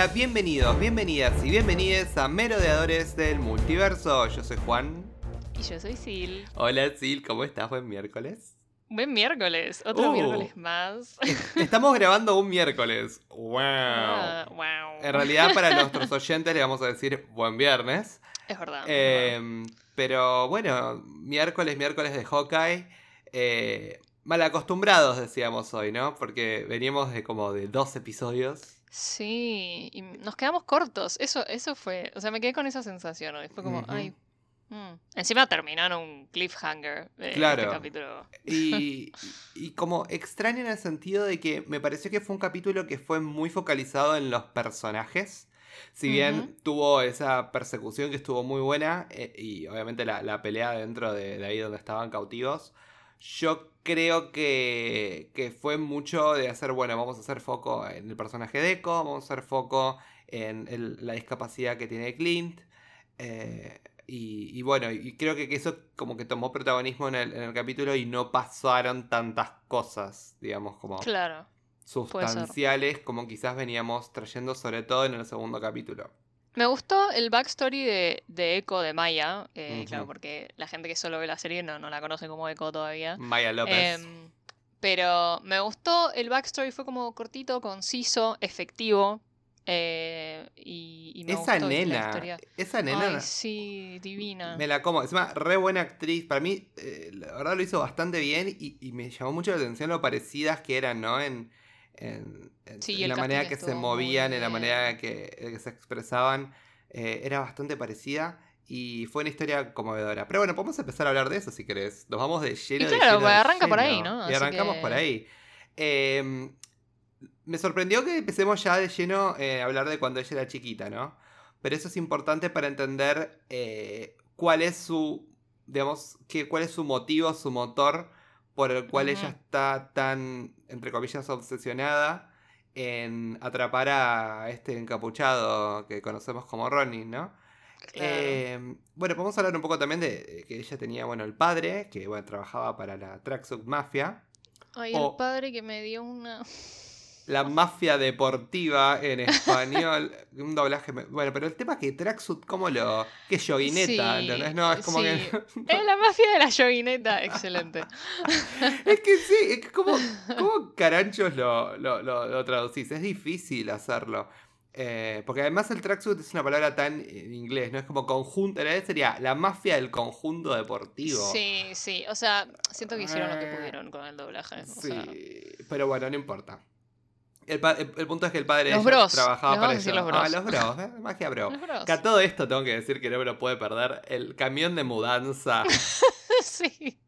Hola, bienvenidos, bienvenidas y bienvenides a Merodeadores del Multiverso. Yo soy Juan. Y yo soy Sil. Hola Sil, ¿cómo estás? Buen miércoles. Buen miércoles, otro Uh. miércoles más. Estamos grabando un miércoles. ¡Wow! Ah, wow. En realidad, para nuestros oyentes le vamos a decir buen viernes. es verdad. es verdad. Pero bueno, miércoles, miércoles de Hawkeye. Eh, mal acostumbrados, decíamos hoy, ¿no? Porque veníamos de como de dos episodios. Sí, y nos quedamos cortos. Eso, eso fue. O sea, me quedé con esa sensación hoy. Fue como, ay. mm. Encima terminaron un cliffhanger de Claro. este capítulo. Y, y como extraño en el sentido de que me pareció que fue un capítulo que fue muy focalizado en los personajes. Si bien tuvo esa persecución que estuvo muy buena eh, y obviamente la, la pelea dentro de, de ahí donde estaban cautivos, yo creo que, que fue mucho de hacer, bueno, vamos a hacer foco en el personaje de Echo, vamos a hacer foco en el- la discapacidad que tiene Clint. eh, y, y bueno, y creo que, eso como que tomó protagonismo en el, en el capítulo y no pasaron tantas cosas, digamos, como Claro. Sustanciales como quizás veníamos trayendo, sobre todo en el segundo capítulo. Me gustó el backstory de, de Echo de Maya. eh, Claro, porque la gente que solo ve la serie no, no la conoce como Echo todavía. Maya López. Em, pero me gustó, el backstory fue como cortito, conciso, efectivo. eh, y, y me esa gustó ¿viste? la nena, historia. esa nena Ay, sí, divina. me la como. Encima, re buena actriz. Para mí, eh, la verdad lo hizo bastante bien y, y me llamó mucho la atención lo parecidas que eran, ¿no? En, en, en- Sí, en el la manera que se movían, en la manera que, que se expresaban. eh, era bastante parecida. Y fue una historia conmovedora. Pero bueno, podemos empezar a hablar de eso si querés. Nos vamos de lleno. de claro, lleno, de arranca por ahí. ¿no? Y arrancamos que- por ahí. Eh, me sorprendió que empecemos ya de lleno eh, a hablar de cuando ella era chiquita, ¿no? Pero eso es importante para entender eh, cuál es su, digamos, que, cuál es su motivo, su motor por el cual ella está tan, entre comillas, obsesionada en atrapar a este encapuchado que conocemos como Ronin, ¿no? Claro. Eh, bueno, podemos hablar un poco también de que ella tenía, bueno, el padre, que bueno, trabajaba para la Tracksuit Mafia. Ay, o- el padre que me dio una. La mafia deportiva en español. un doblaje. Bueno, pero el tema es que Tracksuit, ¿cómo lo.? Que es yoguineta, Sí. No, es como sí. que. Es la mafia de la yoguineta, excelente. es que sí, es que como. ¿Cómo caranchos lo, lo, lo- lo traducís? Es difícil hacerlo. Eh, porque además el tracksuit es una palabra tan en inglés, ¿no? Es como conjunto. En realidad sería la mafia del conjunto deportivo. Sí, sí. O sea, siento que hicieron lo que Eh, pudieron con el doblaje. o Sí, sea. pero bueno, no importa. El, pa- el- el punto es que el padre Los bros, trabajaba para ello. los bros. Ah, los bros, ¿eh? magia bro. Los bros. Que a todo esto tengo que decir que no me lo puede perder. El camión de mudanza. sí.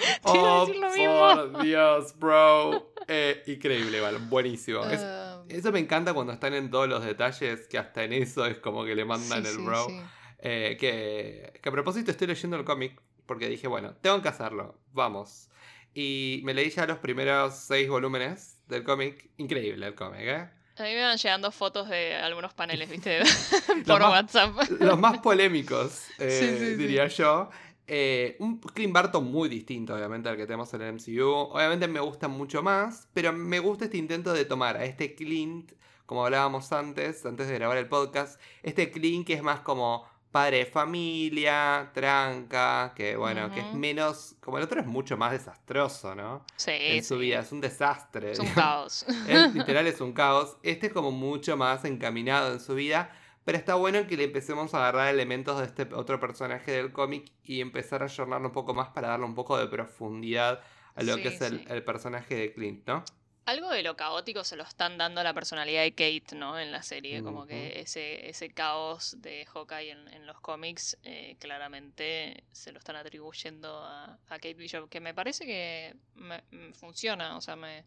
oh, iba a decir lo mismo. por Dios, bro. Eh, increíble, igual, buenísimo. Es- Ah, eso me encanta cuando están en todos los detalles, que hasta en eso es como que le mandan sí, el sí, bro. sí. Eh, que, que a propósito estoy leyendo el cómic porque dije, bueno, tengo que hacerlo, vamos. Y me leí ya los primeros seis volúmenes del cómic. Increíble el cómic, ¿eh? A mí me van llegando fotos de algunos paneles, ¿viste? Los Por más- WhatsApp. Los más polémicos, eh, Sí, sí, sí. diría yo. Eh, un Clint Barton muy distinto, obviamente, al que tenemos en el MCU. Obviamente me gusta mucho más, pero me gusta este intento de tomar a este Clint, como hablábamos antes, antes de grabar el podcast, este Clint que es más como padre de familia, tranca, que bueno, que es menos, como el otro es mucho más desastroso, ¿no? Sí, en su sí. vida, es un desastre. Es un caos. Es, literal es un caos. Este es como mucho más encaminado en su vida. Pero está bueno que le empecemos a agarrar elementos de este otro personaje del cómic y empezar a jornarlo un poco más para darle un poco de profundidad a lo Sí, que es el, sí. el personaje de Clint, ¿no? Algo de lo caótico se lo están dando a la personalidad de Kate, ¿no? En la serie. Como que ese, ese caos de Hawkeye en, en los cómics eh, claramente se lo están atribuyendo a, a Kate Bishop. Que me parece que me- me funciona, o sea, me,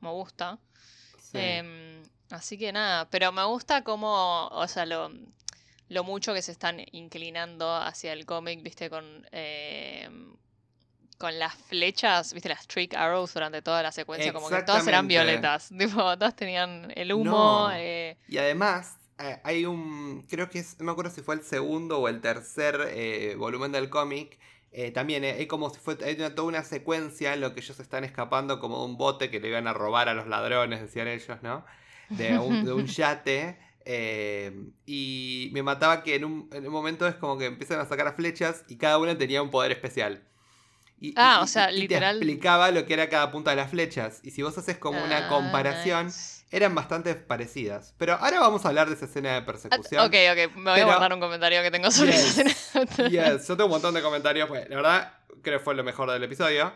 me gusta. Sí. Em, así que nada, pero me gusta como, o sea, lo, lo mucho que se están inclinando hacia el cómic, viste, con, em, con las flechas, viste, las trick arrows durante toda la secuencia, como que todas eran violetas, tipo, todas tenían el humo, No. eh, Y además, eh, hay un. Creo que es. No me acuerdo si fue el segundo o el tercer eh, volumen del cómic. eh, también eh, como si fue. Hay una- toda una secuencia en lo que ellos están escapando como de un bote que le iban a robar a los ladrones, decían ellos, ¿no? de un, de un yate. eh, y me mataba que en un, en un momento es como que empiezan a sacar flechas y cada una tenía un poder especial. Y, Ah, y- o sea, y- literal- Te explicaba lo que era cada punta de las flechas. Y si vos haces como una Ah, comparación, eran bastante parecidas. Pero ahora vamos a hablar de esa escena de persecución. Ok, ok, me voy Pero- a guardar un comentario que tengo sobre Yes. esa escena. Yes, yo tengo un montón de comentarios, pues la verdad creo que fue lo mejor del episodio.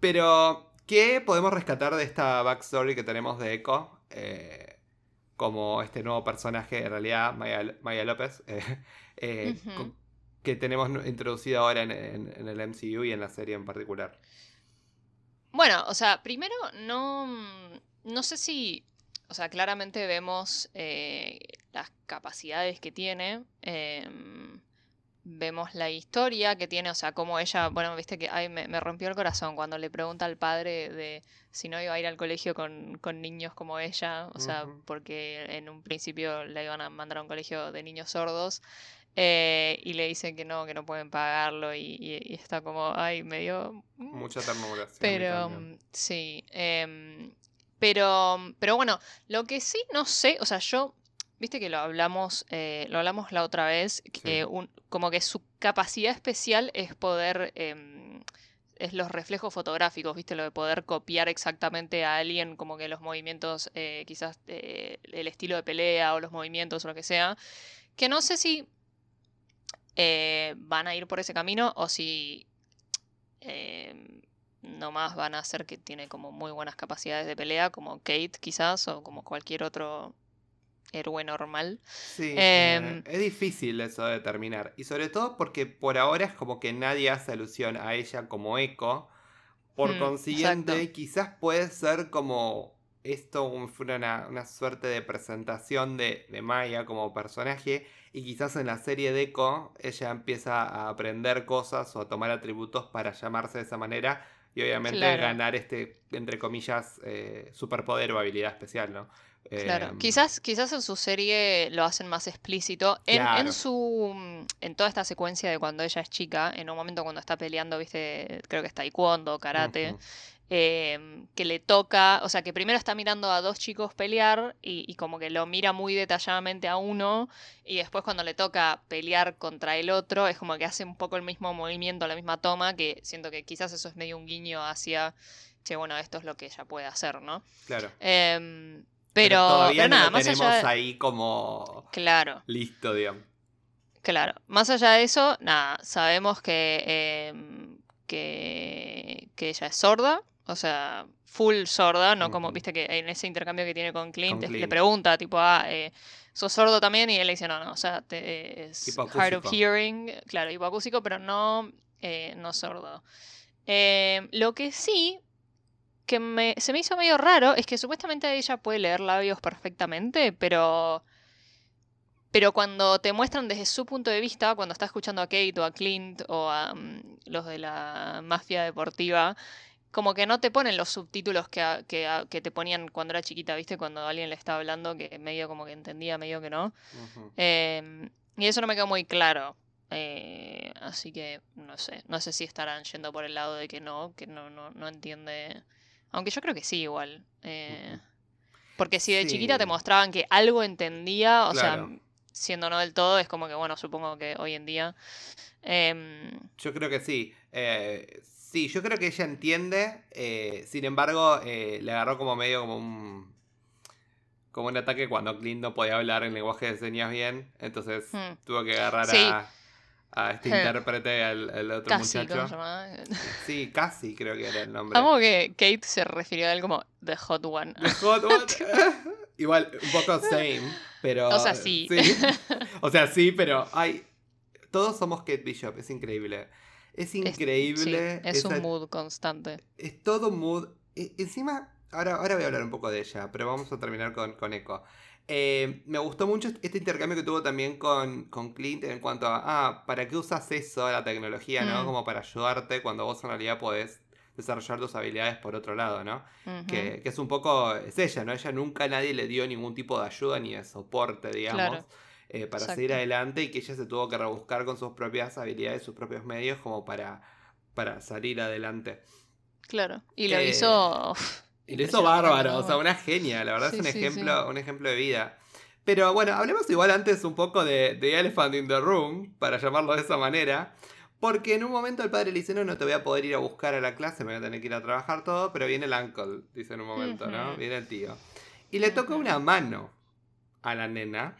Pero, ¿qué podemos rescatar de esta backstory que tenemos de Echo? Eh, como este nuevo personaje, en realidad, Maya, Maya López, eh, eh, con- que tenemos introducido ahora en, en- en el MCU y en la serie en particular. Bueno, o sea, primero no, no sé si, o sea, claramente vemos eh, las capacidades que tiene, em, vemos la historia que tiene, o sea, cómo ella, bueno, viste que ay, me, me rompió el corazón cuando le pregunta al padre de si no iba a ir al colegio con, con niños como ella, o sea, porque en un principio la iban a mandar a un colegio de niños sordos. Eh, y le dicen que no, que no pueden pagarlo y, y- y está como, ay, me dio mm, Mucha ternura. pero mm, sí. em, pero, pero bueno, lo que sí no sé, o sea, yo, viste que lo hablamos, eh, lo hablamos la otra vez, que Sí. un- como que su capacidad especial es poder, em, es los reflejos fotográficos, viste, lo de poder copiar exactamente a alguien, como que los movimientos, eh, quizás eh, el estilo de pelea o los movimientos o lo que sea, que no sé si eh, van a ir por ese camino o si eh, nomás van a hacer que tiene como muy buenas capacidades de pelea, como Kate quizás, o como cualquier otro héroe normal. Sí, Em, eh, es difícil eso de determinar. Y sobre todo porque por ahora es como que nadie hace alusión a ella como eco. Por Mm, consiguiente, exacto. quizás puede ser como esto fue una, una suerte de presentación de, de Maya como personaje. Y quizás en la serie de Echo ella empieza a aprender cosas o a tomar atributos para llamarse de esa manera. Y obviamente Claro. ganar este, entre comillas, eh, superpoder o habilidad especial, ¿no? Claro, Em, quizás, quizás en su serie lo hacen más explícito. En, en su. En toda esta secuencia de cuando ella es chica, en un momento cuando está peleando, viste, creo que es taekwondo, karate. Em, que le toca, o sea, que primero está mirando a dos chicos pelear y, y como que lo mira muy detalladamente a uno y después cuando le toca pelear contra el otro es como que hace un poco el mismo movimiento, la misma toma, que siento que quizás eso es medio un guiño hacia, che, bueno, esto es lo que ella puede hacer, ¿no? Claro. Em, pero, todavía pero no nada, lo más tenemos allá de- ahí como Claro. listo, digamos. Claro, más allá de eso, nada, sabemos que, em, que, que ella es sorda, o sea, full sorda, no como, viste que en ese intercambio que tiene con Clint, Con le pregunta, tipo, ah, eh, ¿sos sordo también? Y él le dice, no, no, o sea, te- es hard of hearing, claro, hipoacúsico, pero no, eh, no sordo. Em, lo que sí que me, se me hizo medio raro es que supuestamente ella puede leer labios perfectamente, pero pero cuando te muestran desde su punto de vista, cuando está escuchando a Kate o a Clint o a mm, los de la mafia deportiva, como que no te ponen los subtítulos que, a- que, a- que te ponían cuando era chiquita, ¿viste? Cuando alguien le estaba hablando, que medio como que entendía, medio que no. Em, y eso no me quedó muy claro. Eh, así que no sé. No sé si estarán yendo por el lado de que no, que no, no, no entiende. Aunque yo creo que sí, igual. Eh, porque si de chiquita te mostraban que algo entendía, o Claro. sea, siendo no del todo, es como que, bueno, supongo que hoy en día. em, Yo creo que sí. Eh, sí, yo creo que ella entiende. eh, sin embargo, eh, le agarró como medio como un. Como un ataque cuando Clint no podía hablar en lenguaje de señas bien. Entonces Hmm. tuvo que agarrar Sí. a, a este Hmm. intérprete, al, al otro casi, ¿cómo se muchacho. Sí, casi creo que era el nombre. Amo que Kate se refirió a él como The Hot One. The Hot One. Igual, un poco same, pero. O sea, sí. O sea, sí, pero ay, todos somos Kate Bishop, es increíble. Es Es- increíble. sí, es un mood constante. es todo mood. E- encima, ahora, ahora voy a hablar un poco de ella, pero vamos a terminar con, con Echo. Eh, me gustó mucho este intercambio que tuvo también con, con Clint en cuanto a, ah, ¿para qué usas eso, la tecnología, no? Mm. Como para ayudarte cuando vos en realidad podés desarrollar tus habilidades por otro lado, ¿no? Que, que es un poco, es ella, ¿no? Ella nunca nadie le dio ningún tipo de ayuda ni de soporte, digamos, Claro. Eh, para Exacto. seguir adelante y que ella se tuvo que rebuscar con sus propias habilidades, sus propios medios como para, para salir adelante. Claro. Y lo Eh, hizo Y lo hizo bárbaro, o sea, una genia, la verdad es un ejemplo, un ejemplo de vida. Pero bueno, hablemos igual antes un poco de The Elephant in the Room, para llamarlo de esa manera. Porque en un momento el padre le dice, no, no te voy a poder ir a buscar a la clase, me voy a tener que ir a trabajar todo, pero viene el uncle, dice en un momento, ¿no? Viene el tío. Y le toca una mano a la nena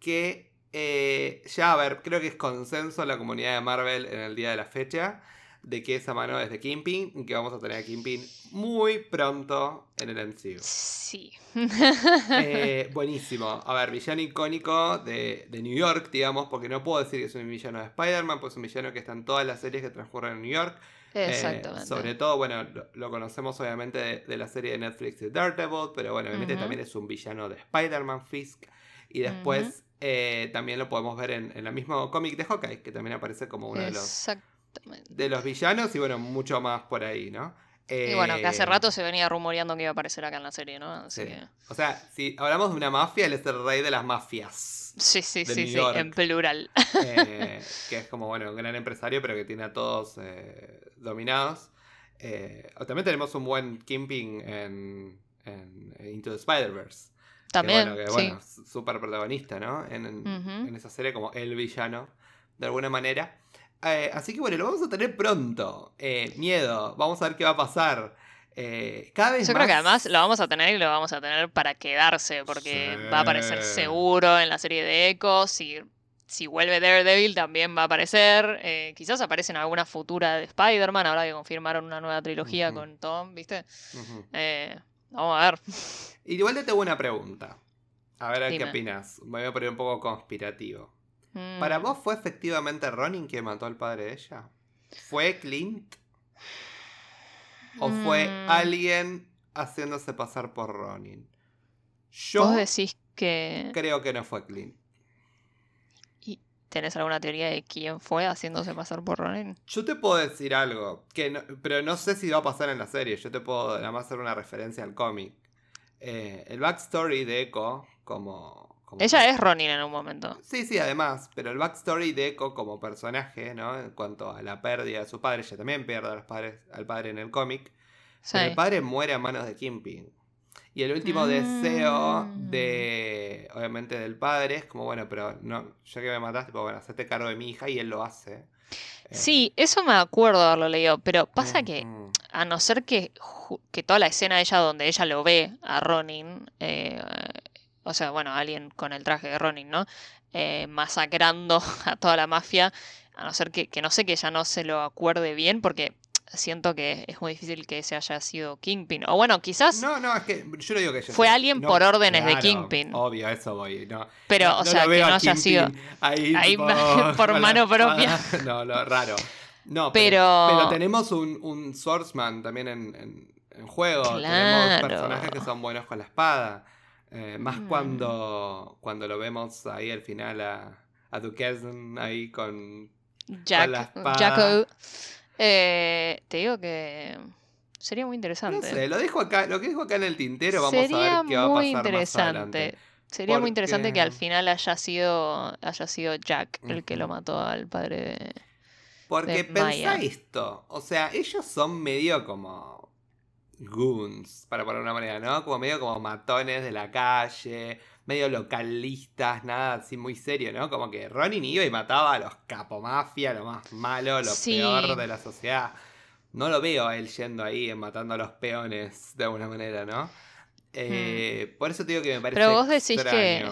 que eh, ya, a ver, creo que es consenso en la comunidad de Marvel en el día de la fecha de que esa mano es de Kingpin y que vamos a tener a Kingpin muy pronto en el MCU. Sí. Eh, buenísimo. A ver, villano icónico de, New York, digamos, porque no puedo decir que es un villano de Spider-Man, pues es un villano que está en todas las series que transcurren en New York. Eh, Exactamente. sobre todo, bueno, lo, conocemos obviamente de, la serie de Netflix de Daredevil, pero bueno, obviamente también es un villano de Spider-Man, Fisk. Y después eh, también lo podemos ver en, en el mismo cómic de Hawkeye, que también aparece como uno de los de los villanos y bueno, mucho más por ahí, ¿no? y bueno, que hace eh, rato se venía rumoreando que iba a aparecer acá en la serie, ¿no? Así O sea, si hablamos de una mafia, él es el rey de las mafias. Sí, sí, sí, sí, en plural. Eh, que es como, bueno, un gran empresario, pero que tiene a todos eh, dominados. también tenemos un buen Kimping en, Into the Spider-Verse. También. Que, bueno, súper protagonista, ¿no? En, en esa serie como el villano, de alguna manera. Eh, así que bueno, lo vamos a tener pronto. Eh, miedo, vamos a ver qué va a pasar. Eh, cada vez Yo creo que además lo vamos a tener y lo vamos a tener para quedarse, porque va a aparecer seguro en la serie de Echo. Si, si vuelve Daredevil también va a aparecer. quizás aparece en alguna futura de Spider-Man, ahora que confirmaron una nueva trilogía con Tom, ¿viste? Vamos a ver. Igual te tengo una pregunta. A ver, ¿qué opinas? Me voy a poner un poco conspirativo. ¿Para mm. vos fue efectivamente Ronin quien mató al padre de ella? ¿Fue Clint? ¿O fue mm. alguien haciéndose pasar por Ronin? Yo ¿Vos decís que... creo que no fue Clint. ¿Y tenés alguna teoría de quién fue haciéndose pasar por Ronin? Yo te puedo decir algo, que pero no sé si va a pasar en la serie. Yo te puedo nada más hacer una referencia al cómic. Eh, el backstory de Echo, como ella es Ronin en un momento. Sí, sí, además, pero el backstory de Echo como personaje, ¿no? En cuanto a la pérdida de su padre, ella también pierde a los padres, al padre en el cómic. el padre muere a manos de Kimping. Y el último deseo mm. de, obviamente, del padre es como, bueno, pero no, ya que me mataste, pues bueno, hacete cargo de mi hija y él lo hace. Sí, eso me acuerdo de haberlo leído, pero pasa que, a no ser que, que toda la escena de ella donde ella lo ve a Ronin, eh, o sea, bueno, alguien con el traje de Ronin, ¿no? Eh, masacrando a toda la mafia, a no ser que, que no sé que ya no se lo acuerde bien, porque siento que es muy difícil que ese haya sido Kingpin. O bueno, quizás. No, no, es que yo no digo que Fue alguien por órdenes de Kingpin. Obvio, eso voy. No, pero, o sea, que no haya sido. Ahí, por mano propia. No, no, raro. No, pero, pero, tenemos un, un swordsman también en, en, juego. Tenemos personajes que son buenos con la espada. Eh, más mm. cuando, cuando lo vemos ahí al final a, a Duquesne ahí con, Jack, Jacko. Eh, te digo que sería muy interesante. No sé, lo, dejo acá, lo que dijo acá en el tintero, vamos a ver qué va a pasar interesante. Sería muy interesante que al final haya sido, haya sido Jack el que lo mató al padre de. Porque pensá esto, o sea, ellos son medio como goons, para poner una manera, ¿no? Como medio como matones de la calle, medio localistas, nada así muy serio, ¿no? Como que Ronin iba y mataba a los capomafia, lo más malo, lo peor de la sociedad. No lo veo a él yendo ahí matando a los peones de alguna manera, ¿no? Eh, hmm. Por eso te digo que me parece. Pero vos decís que.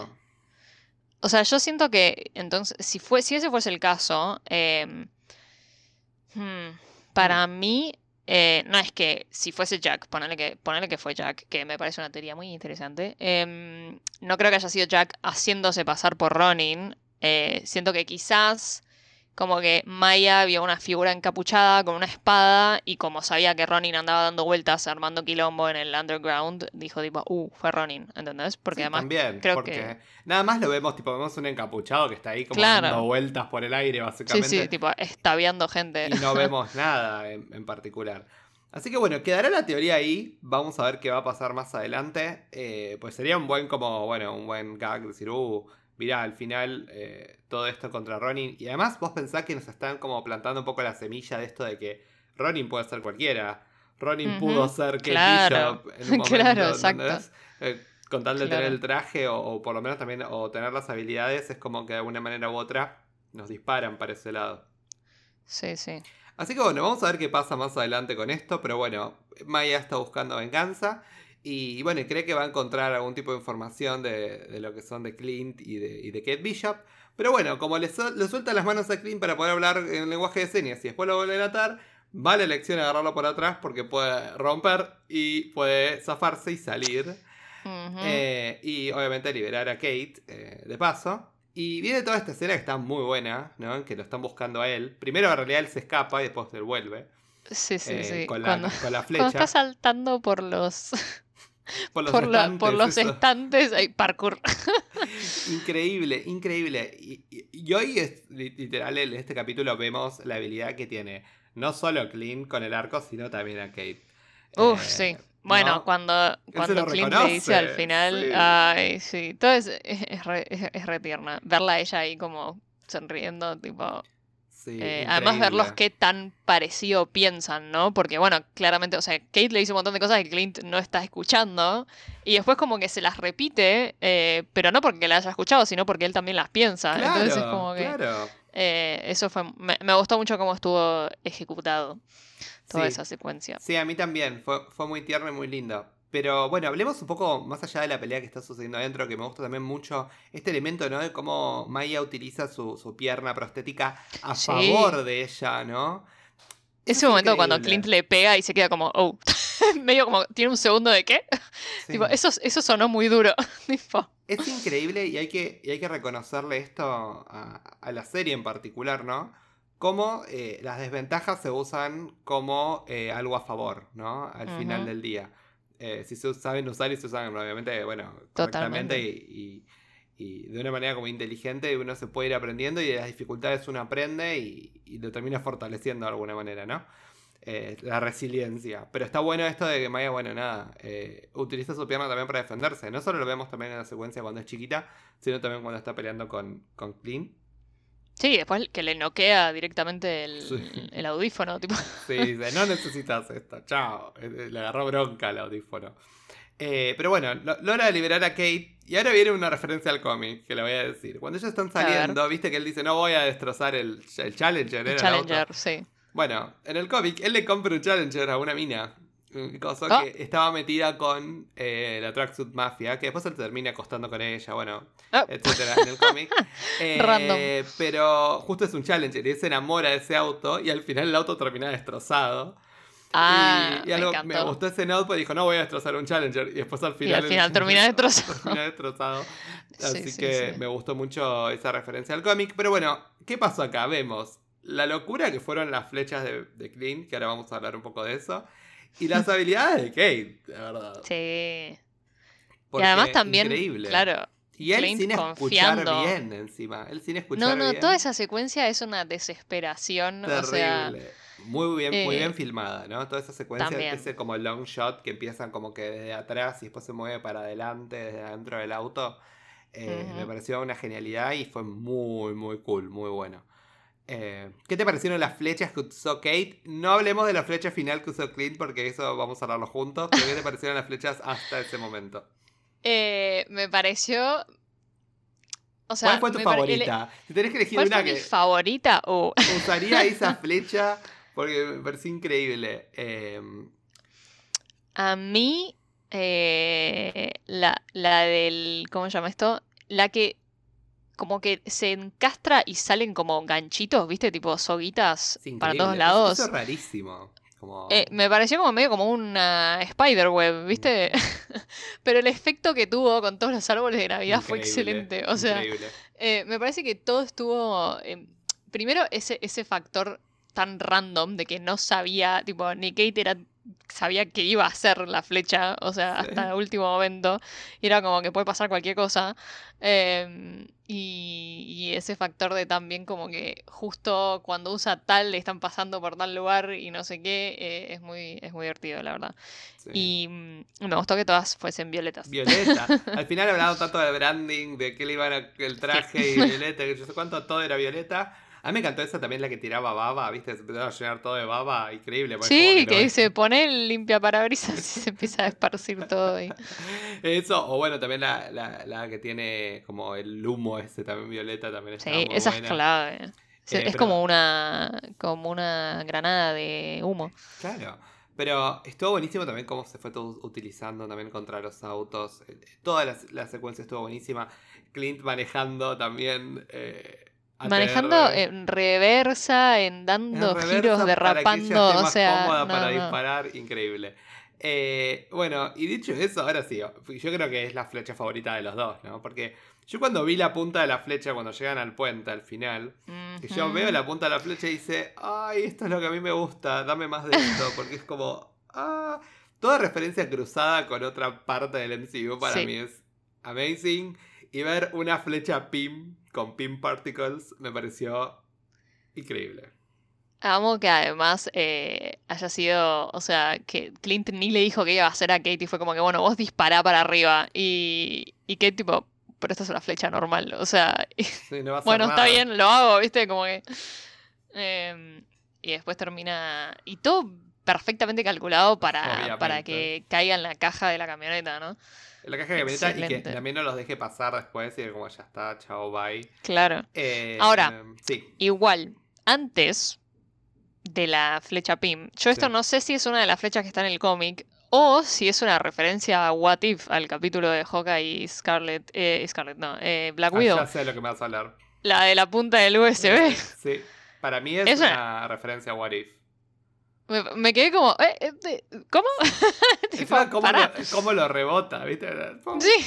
O sea, yo siento que entonces, si, fue, si ese fuese el caso, em, hmm, para hmm. mí eh, no es que si fuese Jack, ponele que, que fue Jack, que me parece una teoría muy interesante. Em, no creo que haya sido Jack haciéndose pasar por Ronin. Eh, siento que quizás como que Maya vio una figura encapuchada con una espada y como sabía que Ronin andaba dando vueltas armando quilombo en el underground, dijo tipo, uh, fue Ronin, ¿entendés? Porque además también, creo que... Nada más lo vemos, tipo, vemos un encapuchado que está ahí como dando vueltas por el aire, básicamente. Sí, sí, tipo, viendo gente. Y no vemos nada en, particular. Así que bueno, quedará la teoría ahí. Vamos a ver qué va a pasar más adelante. Eh, pues sería un buen, como, bueno, un buen gag decir, uh, mirá, al final eh, todo esto contra Ronin. Y además vos pensás que nos están como plantando un poco la semilla de esto de que Ronin puede ser cualquiera. Ronin pudo ser Kate claro. En un momento. claro, exacto. Eh, con tal de tener el traje o, o, por lo menos también o tener las habilidades, es como que de alguna manera u otra nos disparan para ese lado. Sí, sí. Así que bueno, vamos a ver qué pasa más adelante con esto, pero bueno, Maya está buscando venganza y bueno, cree que va a encontrar algún tipo de información de, lo que son de Clint y de, y de Kate Bishop. Pero bueno, como le, suelta las manos a Clint para poder hablar en lenguaje de señas y después lo vuelven a atar, vale la elección agarrarlo por atrás porque puede romper y puede zafarse y salir. Eh, y obviamente liberar a Kate eh, de paso. Y viene toda esta escena que está muy buena, ¿no? Que lo están buscando a él. Primero en realidad él se escapa y después él vuelve. Sí, sí, eh, sí. Con la, con la flecha. Cuando está saltando por los... Por los por, estantes. por los estantes hay parkour. increíble, increíble. Y, y, hoy, es, literal, en este capítulo vemos la habilidad que tiene no solo Clint con el arco, sino también a Kate. Uf, sí. Bueno, cuando, cuando Clint le dice al final, ay, sí, todo es, es, re, es, re tierna. Verla a ella ahí como sonriendo, tipo... Sí, eh, además verlos qué tan parecido piensan, ¿no? Porque bueno, claramente, o sea, Kate le dice un montón de cosas que Clint no está escuchando y después como que se las repite, eh, pero no porque las haya escuchado, sino porque él también las piensa. Claro, Entonces es como que... Claro. Eh, eso fue... Me, me, gustó mucho cómo estuvo ejecutado toda Sí. esa secuencia. Sí, a mí también. Fue, fue muy tierno y muy lindo. Pero bueno, hablemos un poco más allá de la pelea que está sucediendo adentro, que me gusta también mucho este elemento, ¿no? De cómo Maya utiliza su, su pierna prostética a Sí. favor de ella, ¿no? Ese es momento cuando. Clint le pega y se queda como, oh, medio como, tiene un segundo de qué. Sí. Tipo, eso, eso sonó muy duro. tipo, Es increíble y hay que, y hay que reconocerle esto a, a la serie en particular, ¿no? Cómo eh, las desventajas se usan como eh, algo a favor, ¿no? Al final del día. Eh, si se saben usar y se usan, obviamente, bueno, correctamente Totalmente. y, y- y de una manera como inteligente, uno se puede ir aprendiendo y de las dificultades uno aprende y, y lo termina fortaleciendo de alguna manera, ¿no? Eh, la resiliencia. Pero está bueno esto de que Maya, bueno, nada, eh, utiliza su pierna también para defenderse. No solo lo vemos también en la secuencia cuando es chiquita, sino también cuando está peleando con, con Clint. sí, después que le noquea directamente el, Sí. el audífono. Tipo, Sí, dice, no necesitas esto, chao. Eh, Le agarró bronca al audífono. Eh, pero bueno, lo- logra liberar a Kate. Y ahora viene una referencia al cómic, que le voy a decir. Cuando ellos están saliendo, viste que él dice, no voy a destrozar el, el Challenger. el era el auto". Challenger, sí. Bueno, en el cómic, él le compra un Challenger a una mina. Un coso Ah. que estaba metida con eh, la Tracksuit Mafia, que después se termina acostando con ella, bueno, Ah. etcétera, en el cómic. Eh, Random. Pero justo es un Challenger y él se enamora de ese auto y al final el auto termina destrozado. Ah, y, y algo, me gustó ese note porque dijo, no voy a destrozar un Challenger. Y después al final... al final el- termina destrozado. termina destrozado. Sí, Así sí, que sí. me gustó mucho esa referencia al cómic. Pero bueno, ¿qué pasó acá? Vemos la locura que fueron las flechas de, de Clint, que ahora vamos a hablar un poco de eso. Y las habilidades de Kate, la verdad. Sí. Y Porque además también, increíble. claro, Y él Clint sin confiando. escuchar bien encima. Él sin escuchar No, no, bien. toda esa secuencia es una desesperación. O sea. Muy bien, muy eh, bien filmada, ¿no? Toda esa secuencia, también. ese como long shot que empiezan como que desde atrás y después se mueve para adelante, desde adentro del auto. eh. Me pareció una genialidad y fue muy, muy cool, muy bueno. Eh, ¿Qué te parecieron las flechas que usó Kate? No hablemos de la flecha final que usó Clint porque eso vamos a hablarlo juntos. Pero ¿qué te parecieron las flechas hasta ese momento? eh, me pareció. O sea, ¿Cuál fue tu pare- favorita? Si tenés que elegir ¿Cuál una fue mi que favorita? Uh, usaría esa flecha porque me pareció increíble. Eh, a mí, eh, la, la del. ¿Cómo se llama esto? La que como que se encastra y salen como ganchitos, ¿viste? Tipo soguitas para todos lados. Eso es rarísimo. Como... Eh, me pareció como medio como una spiderweb, ¿viste? Pero el efecto que tuvo con todos los árboles de Navidad fue excelente. O sea, increíble. eh, me parece que todo estuvo. eh, primero, ese, ese factor tan random de que no sabía, tipo, ni Kate era. Sabía que iba a hacer la flecha, o sea, Sí. hasta el último momento. Y era como que puede pasar cualquier cosa. Eh, y, y ese factor de también como que justo cuando usa tal le están pasando por tal lugar y no sé qué, eh, es, muy, es muy divertido, la verdad. Sí. Y mm, me gustó que todas fuesen violetas. Violeta. Al final hablaban tanto de branding, de que le iban el traje y Violeta, que yo sé cuánto, todo era Violeta. A mí me encantó esa también la que tiraba baba, ¿viste? Se empezó a llenar todo de baba, increíble. Sí, que se pone el limpiaparabrisas y se empieza a esparcir todo. Eso, o bueno, también la, la, la que tiene como el humo ese también violeta, también está Sí, muy esa es buena. clave. Se- Eh, es pero- como una como una granada de humo. Claro. Pero estuvo buenísimo también cómo se fue todo utilizando también contra los autos. Eh, Toda la, la secuencia estuvo buenísima. Clint manejando también. eh, Manejando en reversa, en dando En reversa giros, derrapando, o sea, cómoda no, para no. disparar, increíble. Eh, bueno, y dicho eso, ahora sí, yo creo que es la flecha favorita de los dos, ¿no? Porque yo cuando vi la punta de la flecha cuando llegan al puente al final, que yo veo la punta de la flecha y dice, ay, esto es lo que a mí me gusta, dame más de esto, porque es como, ah, toda referencia cruzada con otra parte del MCU para Sí. mí es amazing. Y ver una flecha PIM con PIM Particles me pareció increíble. Amo que además eh, haya sido, o sea, que Clint ni le dijo que iba a hacer a Kate y fue como que, bueno, vos dispará para arriba. Y, y Kate tipo, pero esta es una flecha normal, o sea, y- Sí, no bueno, está bien, lo hago, viste, como que... em, y después termina... Y todo perfectamente calculado para, para que caiga en la caja de la camioneta, ¿no? En la caja de camioneta y que Excelente. también no los deje pasar después y como ya está, chao, bye. Claro. Eh, Ahora. Sí, Igual, antes de la flecha PIM, yo esto Sí. no sé si es una de las flechas que está en el cómic o si es una referencia a What If, al capítulo de Hawkeye y Scarlet, eh, Scarlet no, eh, Black ah, Widow, ya sé de lo que me vas a hablar. la de la punta del USB. Sí, para mí es Es una... una- referencia a What If. Me, me quedé como, eh, eh, ¿cómo? tipo, ¿cómo, lo, cómo lo rebota, ¿viste? Sí.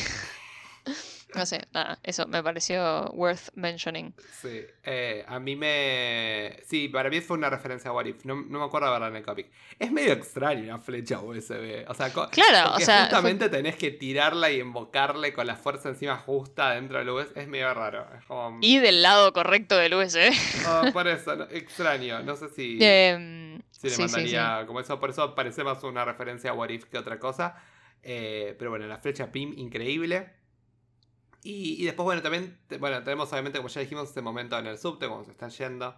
No sé, nada, eso me pareció worth mentioning. Sí, eh, a mí me... Sí, para mí fue una referencia a What If. No, no me acuerdo de verla en el cómic. Es medio extraño una flecha USB. O sea, Claro, o sea, justamente tenés que tirarla y invocarle con la fuerza encima justa dentro del USB. Es medio raro. Es como... Y del lado correcto del USB. Oh, por eso, no- extraño. No sé si, Em, si le sí, sí, mandaría como eso. Por eso parece más una referencia a What If que otra cosa. Eh, pero bueno, la flecha PIM, increíble. Y, y después, bueno, también bueno, tenemos obviamente, como ya dijimos, ese momento en el subte, cuando se están yendo.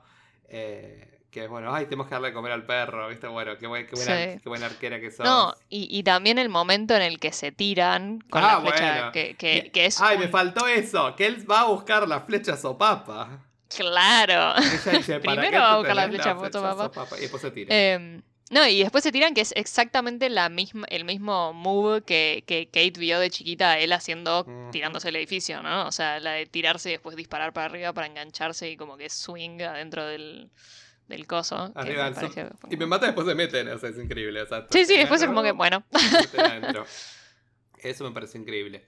eh, que es bueno, ay, tenemos que darle de comer al perro, ¿viste? Bueno, qué, buen- qué buena, Sí. qué buena arquera que sos. No, y, y también el momento en el que se tiran con Ah, la flecha bueno. que, que- que es Ay, me faltó eso, que él va a buscar la flecha sopapa. Claro. Ella dice, ¿para Primero va a buscar la flecha sopapa? sopapa? Y después se tira. Em, no, y después se tiran que es exactamente la misma, el mismo move que, que Kate vio de chiquita, él haciendo, tirándose el edificio, ¿no? O sea, la de tirarse y después disparar para arriba para engancharse y como que swing adentro del, del coso. Arriba me Y me mata después se meten, o sea, es increíble. o sea, Sí, sí, después es como que, bueno. Eso me parece increíble.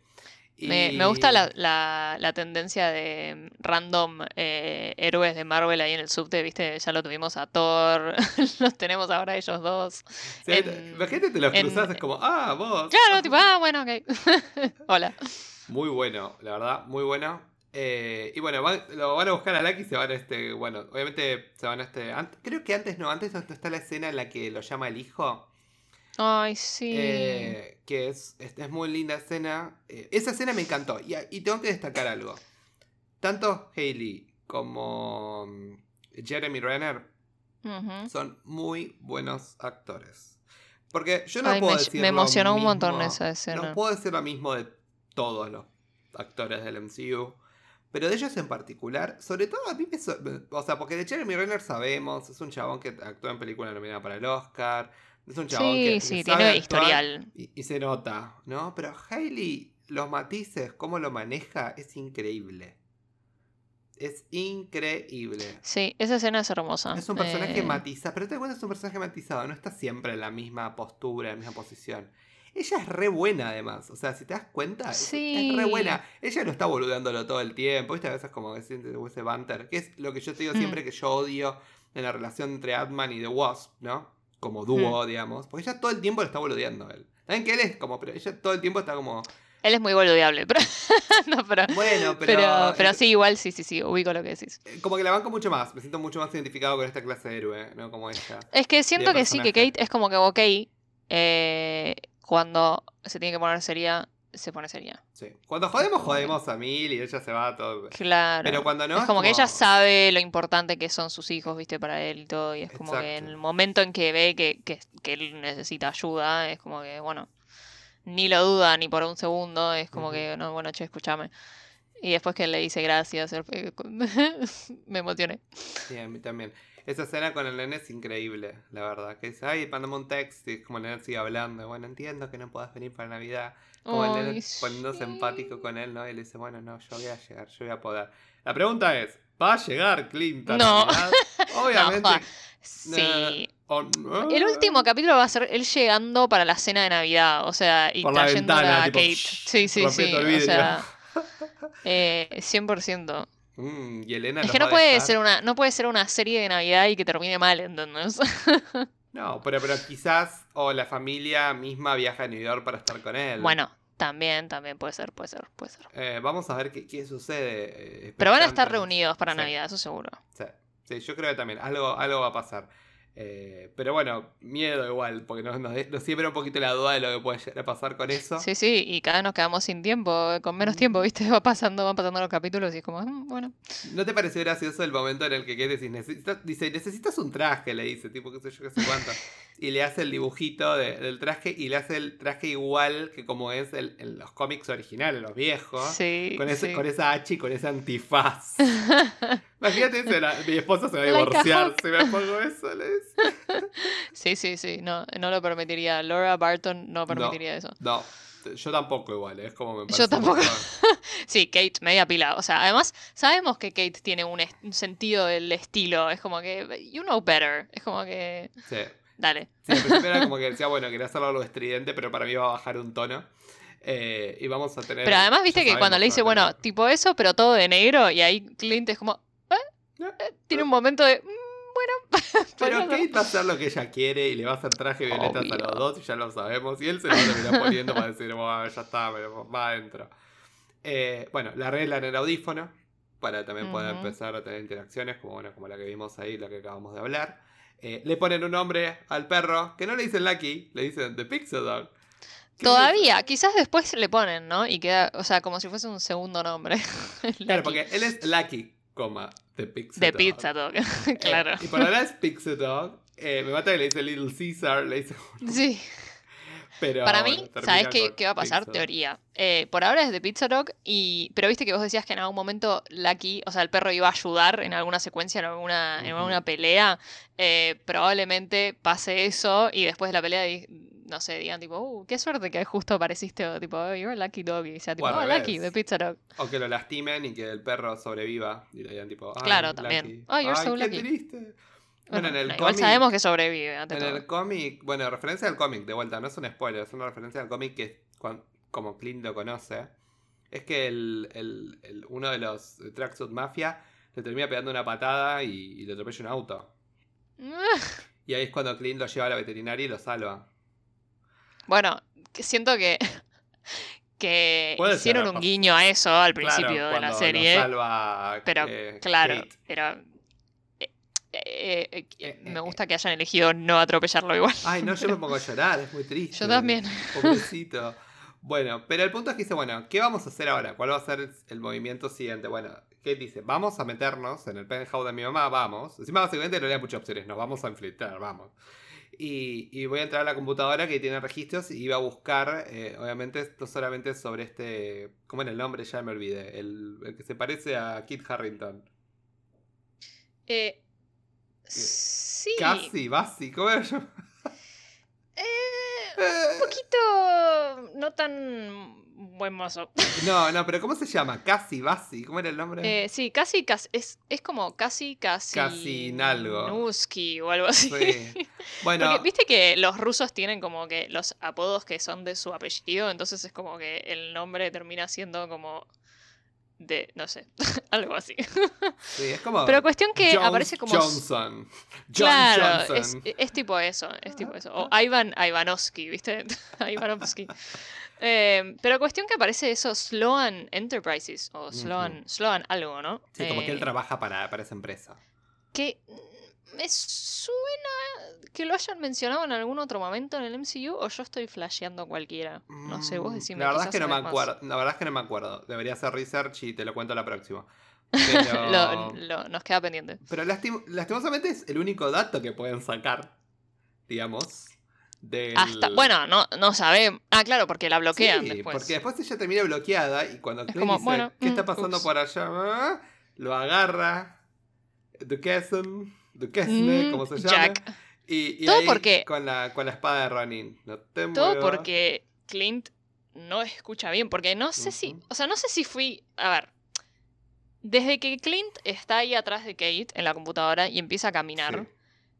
Me, Y- me gusta la, la- la tendencia de random eh, héroes de Marvel ahí en el subte, ¿viste? Ya lo tuvimos a Thor, los tenemos ahora ellos dos. Sí, en- Imagínate, te los en- cruzas, es como, ah, vos. Claro, tipo, ah, bueno, ok. Hola. Muy bueno, la verdad, muy bueno. Eh, y bueno, van- lo van a buscar a Lucky y se van a este. Bueno, obviamente se van a este. creo que antes no, antes está la escena en la que lo llama el hijo. Ay, sí. eh, que es, es, es muy linda escena. Eh, esa escena me encantó. Y, y tengo que destacar algo. Tanto Hailey como mm, Jeremy Renner son muy buenos actores. Porque yo no Ay, puedo me- decir me lo emocionó un montón esa escena. No puedo decir lo mismo de todos los actores del MCU. Pero de ellos en particular, sobre todo a mí me... so- O sea, porque de Jeremy Renner sabemos, es un chabón que actúa en película nominada para el Oscar. Es un chabón Sí, que, sí, tiene historial. Y, y se nota, ¿no? Pero Hailey, los matices, cómo lo maneja, es increíble. Es increíble. Sí, esa escena es hermosa. Es un personaje Eh, matizado, pero te das cuenta es un personaje matizado, no está siempre en la misma postura, en la misma posición. Ella es re buena además, o sea, si te das cuenta, es- Sí. es re buena. Ella no está boludeándolo todo el tiempo, ¿viste? A veces como que siente ese banter, que es lo que yo te digo Mm. siempre que yo odio en la relación entre Atman y The Wasp, ¿no? Como Mm. dúo, digamos, porque ella todo el tiempo lo está boludeando a él. Saben que él es como, pero ella todo el tiempo está como, Él es muy boludeable, pero. no, pero. bueno, pero... Pero, pero sí, igual, sí, sí, sí, ubico lo que decís. eh, Como que la banco mucho más, me siento mucho más identificado con esta clase de héroe, ¿no? Como ella. Es que siento que sí, que. Kate es como que, ok, eh, cuando se tiene que poner seria, se pone seria. Sí. Cuando jodemos, jodemos a mil y ella se va todo. Claro. Pero cuando no. es como que ella sabe lo importante que son sus hijos, viste, para él y todo. Y es como que en el momento en que ve que, que, que él necesita ayuda, es como que, bueno, ni lo duda ni por un segundo. Es como que, no, bueno, che, escúchame. Y después que él le dice gracias, me emocioné. Sí, a mí también. Esa escena con el nene es increíble, la verdad. Que dice, ay, mandame un texto y es como el nene sigue hablando. Bueno, entiendo que no puedas venir para Navidad. Como el nene poniéndose empático con él, ¿no? Y le dice, bueno, no, yo voy a llegar, yo voy a poder. La pregunta es, ¿va a llegar Clinton? No. Obviamente. sí. El último capítulo va a ser él llegando para la cena de Navidad, o sea, y trayendo a Kate. sí, sí, sí. O sea, eh, 100%. Mm, y Elena es que no puede, ser una, no puede ser una serie de Navidad y que termine mal, ¿entendés? no, pero, pero quizás o la familia misma viaja a New York para estar con él. Bueno, también, también puede ser, puede ser, puede ser. Eh, vamos a ver qué, qué sucede. Eh, pero van a estar reunidos para Navidad, eso seguro. Sí, sí, yo creo que también algo, algo va a pasar. Eh, pero bueno, miedo igual, porque nos, nos, siembra un poquito la duda de lo que puede llegar a pasar con eso. Sí, sí, y cada vez nos quedamos sin tiempo, con menos tiempo, ¿viste? Va pasando, van pasando los capítulos y es como, mm, bueno. ¿No te pareció gracioso el momento en el que Kate dice, necesitas un traje? Le dice, tipo, qué sé yo, qué sé cuánto. y le hace el dibujito del traje y le hace el traje igual que como es en los cómics originales, los viejos. Sí, con, ese, con esa H y con ese antifaz. Imagínate, mi esposa se va a divorciar si me pongo eso. Le sí, sí, sí, no, no lo permitiría. Laura Barton no permitiría eso. No, yo tampoco igual, es como me parece Yo tampoco. sí, Kate, media pila. O sea, además, sabemos que Kate tiene un, sentido del estilo. Es como que, you know better. Es como que... Sí. Dale. Sí, al principio era como que decía, bueno, quería hacerlo algo estridente, pero para mí iba a bajar un tono. Eh, y vamos a tener. Pero además, viste que cuando le dice, bueno, tipo eso, pero todo de negro, y ahí Clint es como. ¿eh? ¿Eh? Tiene un momento de. Bueno. pero Kate va a hacer lo que ella quiere y le va a hacer traje violeta a los dos, y ya lo sabemos. Y él se lo termina poniendo para decir, bueno, ya está, pero va adentro. bueno, la regla en el audífono, para también poder empezar a tener interacciones, como, bueno, como la que vimos ahí, la que acabamos de hablar. le ponen un nombre al perro, que no le dicen Lucky, le dicen The Pixel Dog. Todavía, quizás después le ponen, ¿no? Y queda, o sea, como si fuese un segundo nombre. claro, porque él es Lucky, coma, The Pizza The Pizza Dog, claro. y para ahora es Pizza Dog. Eh, me mata que le dice Little Caesar, le dice... Sí. Pero, Para mí, ¿sabes qué, qué, va a pasar? Teoría. Eh, por ahora es The Pizza Dog, y, pero viste que vos decías que en algún momento Lucky, o sea, el perro iba a ayudar en alguna secuencia, en alguna, en alguna pelea. Eh, probablemente pase eso y después de la pelea no sé, digan tipo, uh, qué suerte que justo apareciste, o tipo, oh, you're a lucky dog, y sea tipo, oh, lucky, the pizza dog. O que lo lastimen y que el perro sobreviva, y le digan tipo, claro, también. Oh, you're so qué lucky. triste. Bueno, en el no, igual sabemos que sobrevive. en el cómic, bueno, referencia al cómic, de vuelta, no es un spoiler, es una referencia al cómic que como Clint lo conoce. Es que el, el, el uno de los Tracksuit Mafia le termina pegando una patada y, y le atropella un auto. y ahí es cuando Clint lo lleva a la veterinaria y lo salva. Bueno, siento que, que hicieron un guiño a eso al principio de la serie. pero, claro, pero eh, eh, eh, me gusta que hayan elegido no atropellarlo igual. Ay, no, yo me pongo a llorar, es muy triste. Yo también. Pobrecito. Bueno, pero el punto es que dice, bueno, ¿qué vamos a hacer ahora? ¿Cuál va a ser el movimiento siguiente? Bueno, ¿qué dice? Vamos a meternos en el penthouse de mi mamá, vamos. Encima básicamente no le da muchas opciones, nos vamos a infiltrar, vamos. Y, voy a entrar a la computadora que tiene registros y iba a buscar, eh, obviamente, no solamente sobre este. ¿Cómo era el nombre? Ya me olvidé. El, que se parece a Kit Harrington. Eh, eh sí. Casi, básico. ¿Cómo era Eh, un poquito. No tan buen mozo. No, no, pero ¿cómo se llama? Casi, Basi, ¿cómo era el nombre? Eh, sí, casi, casi es, es como casi, casi. Casi Nalgo. Nuski o algo así. Sí. Bueno. viste que los rusos tienen como que los apodos que son de su apellido, entonces es como que el nombre termina siendo como de, no sé, algo así. Sí, es como. Pero cuestión que aparece como. Johnson. John claro, Johnson. Es, es, tipo eso, es tipo eso. O Ivan Ivanovsky, ¿viste? Ivanovsky. Eh, pero cuestión que aparece eso, Sloan Enterprises, o Sloan, Sloan algo, ¿no? Sí, como que él eh, trabaja para, para esa empresa. Que me suena que lo hayan mencionado en algún otro momento en el MCU o yo estoy flasheando cualquiera. No sé, vos Mm, decime. La verdad es que no me más. acuerdo. La verdad es que no me acuerdo. Debería hacer research y te lo cuento la próxima. Pero, Lo- lo- nos queda pendiente. pero lastim- lastimosamente es el único dato que pueden sacar, digamos. Del... Hasta, bueno, no, no sabemos. Ah, claro, porque la bloquean Sí, después. Porque después ella termina bloqueada y cuando Clint como, dice, bueno, ¿qué está mm, pasando ups. por allá? Ah, Lo agarra. Duquesne, Duquesne, Mm, como se llama. Jack. Y, y Todo ahí porque- Con la, con la espada de Ronin. No te Todo porque Clint no escucha bien. Porque no sé si. O sea, no sé si fui. A ver. Desde que Clint está ahí atrás de Kate en la computadora y empieza a caminar.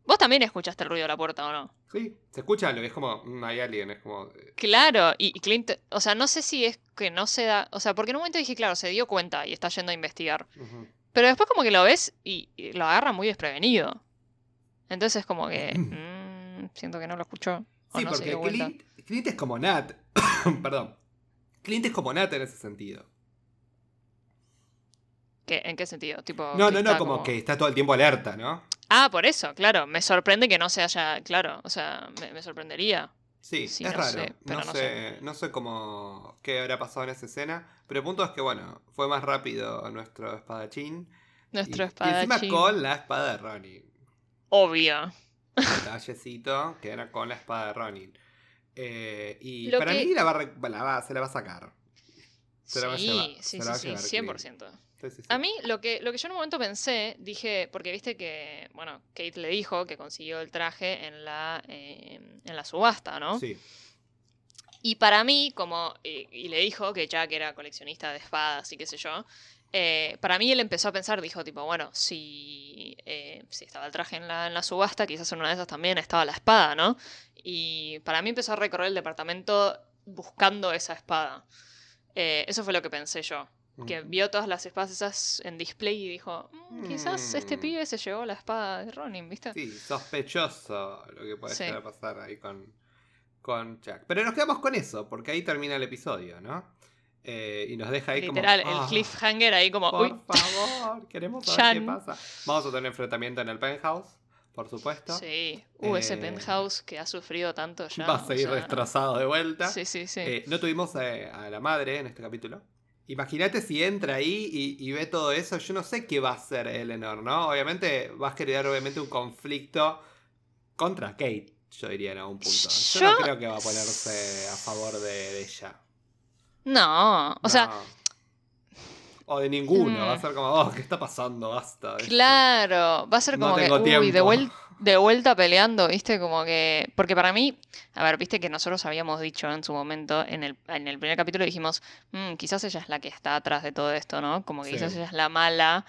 Vos también escuchaste el ruido de la puerta, ¿o no? Sí, se escucha lo que es como, mm, hay alguien, es como... eh, Claro, y, y Clint, o sea, no sé si es que no se da, o sea, porque en un momento dije, claro, se dio cuenta y está yendo a investigar, pero después como que lo ves y, y lo agarra muy desprevenido. Entonces como que, mm, siento que no lo escuchó. O Sí, no porque. Clint, Clint es como Nat. Perdón. Clint es como Nat en ese sentido. ¿Qué- ¿En qué sentido? Tipo, No, no, no, está como, que está todo el tiempo alerta, ¿no? Ah, por eso, claro, me sorprende que no se haya, claro, o sea, me, me sorprendería. Sí, Sí, es no raro. sé, no, no sé, no sé cómo qué habrá pasado en esa escena. Pero el punto es que, bueno, fue más rápido nuestro espadachín. Nuestro y, y encima espadachín. con la espada de Ronin. Obvio. Detallecito que era con la espada de Ronin. Eh, y Lo para que- mí la va, a re- la va- se la va a sacar. Se la va a sí, llevar, sí, se sí, la va a sí, llevar 100%. Sí, sí, sí. A mí lo que, lo que yo en un momento pensé, dije, porque viste que, bueno, Kate le dijo que consiguió el traje en la, eh, en la subasta, ¿no? Sí. Y para mí, como, y, y le dijo que Jack era coleccionista de espadas y qué sé yo, eh, para mí él empezó a pensar, dijo tipo, bueno, si, eh, si estaba el traje en la, en la subasta, quizás en una de esas también estaba la espada, ¿no? Y para mí empezó a recorrer el departamento buscando esa espada. Eh, eso fue lo que pensé yo. Que Ujú. vio todas las espadas esas en display y dijo, "Mm, quizás este Mm. pibe se llevó la espada de Ronin, ¿viste? Sí, sospechoso lo que puede Sí. llegar a pasar ahí con, con Jack. Pero nos quedamos con eso, porque ahí termina el episodio, ¿no? Eh, y nos deja ahí Literal, como. el "Ah, cliffhanger ahí como, Por uy, favor, queremos saber qué pasa. Vamos a tener enfrentamiento en el penthouse, por supuesto. sí, uh, ese Eh, penthouse que ha sufrido tanto ya. Va a o seguir sea, destrozado de vuelta. Sí, sí, sí. Eh, no tuvimos a la madre en este capítulo. Imagínate si entra ahí y, y ve todo eso. Yo no sé qué va a hacer Eleanor, ¿no? Obviamente va a crear obviamente un conflicto contra Kate, yo diría en algún punto. Yo, no creo que va a ponerse a favor de, de ella. No, o sea, No. O de ninguno. Mm. Va a ser como, oh, ¿qué está pasando? Basta. de esto". claro, va a ser No como que, tengo uy, de, vuel- de vuelta peleando, ¿viste? Como que, porque para mí, a ver, viste que nosotros habíamos dicho en su momento, en el, en el primer capítulo dijimos, "Mm, quizás ella es la que está atrás de todo esto, ¿no? Como que Sí. quizás ella es la mala.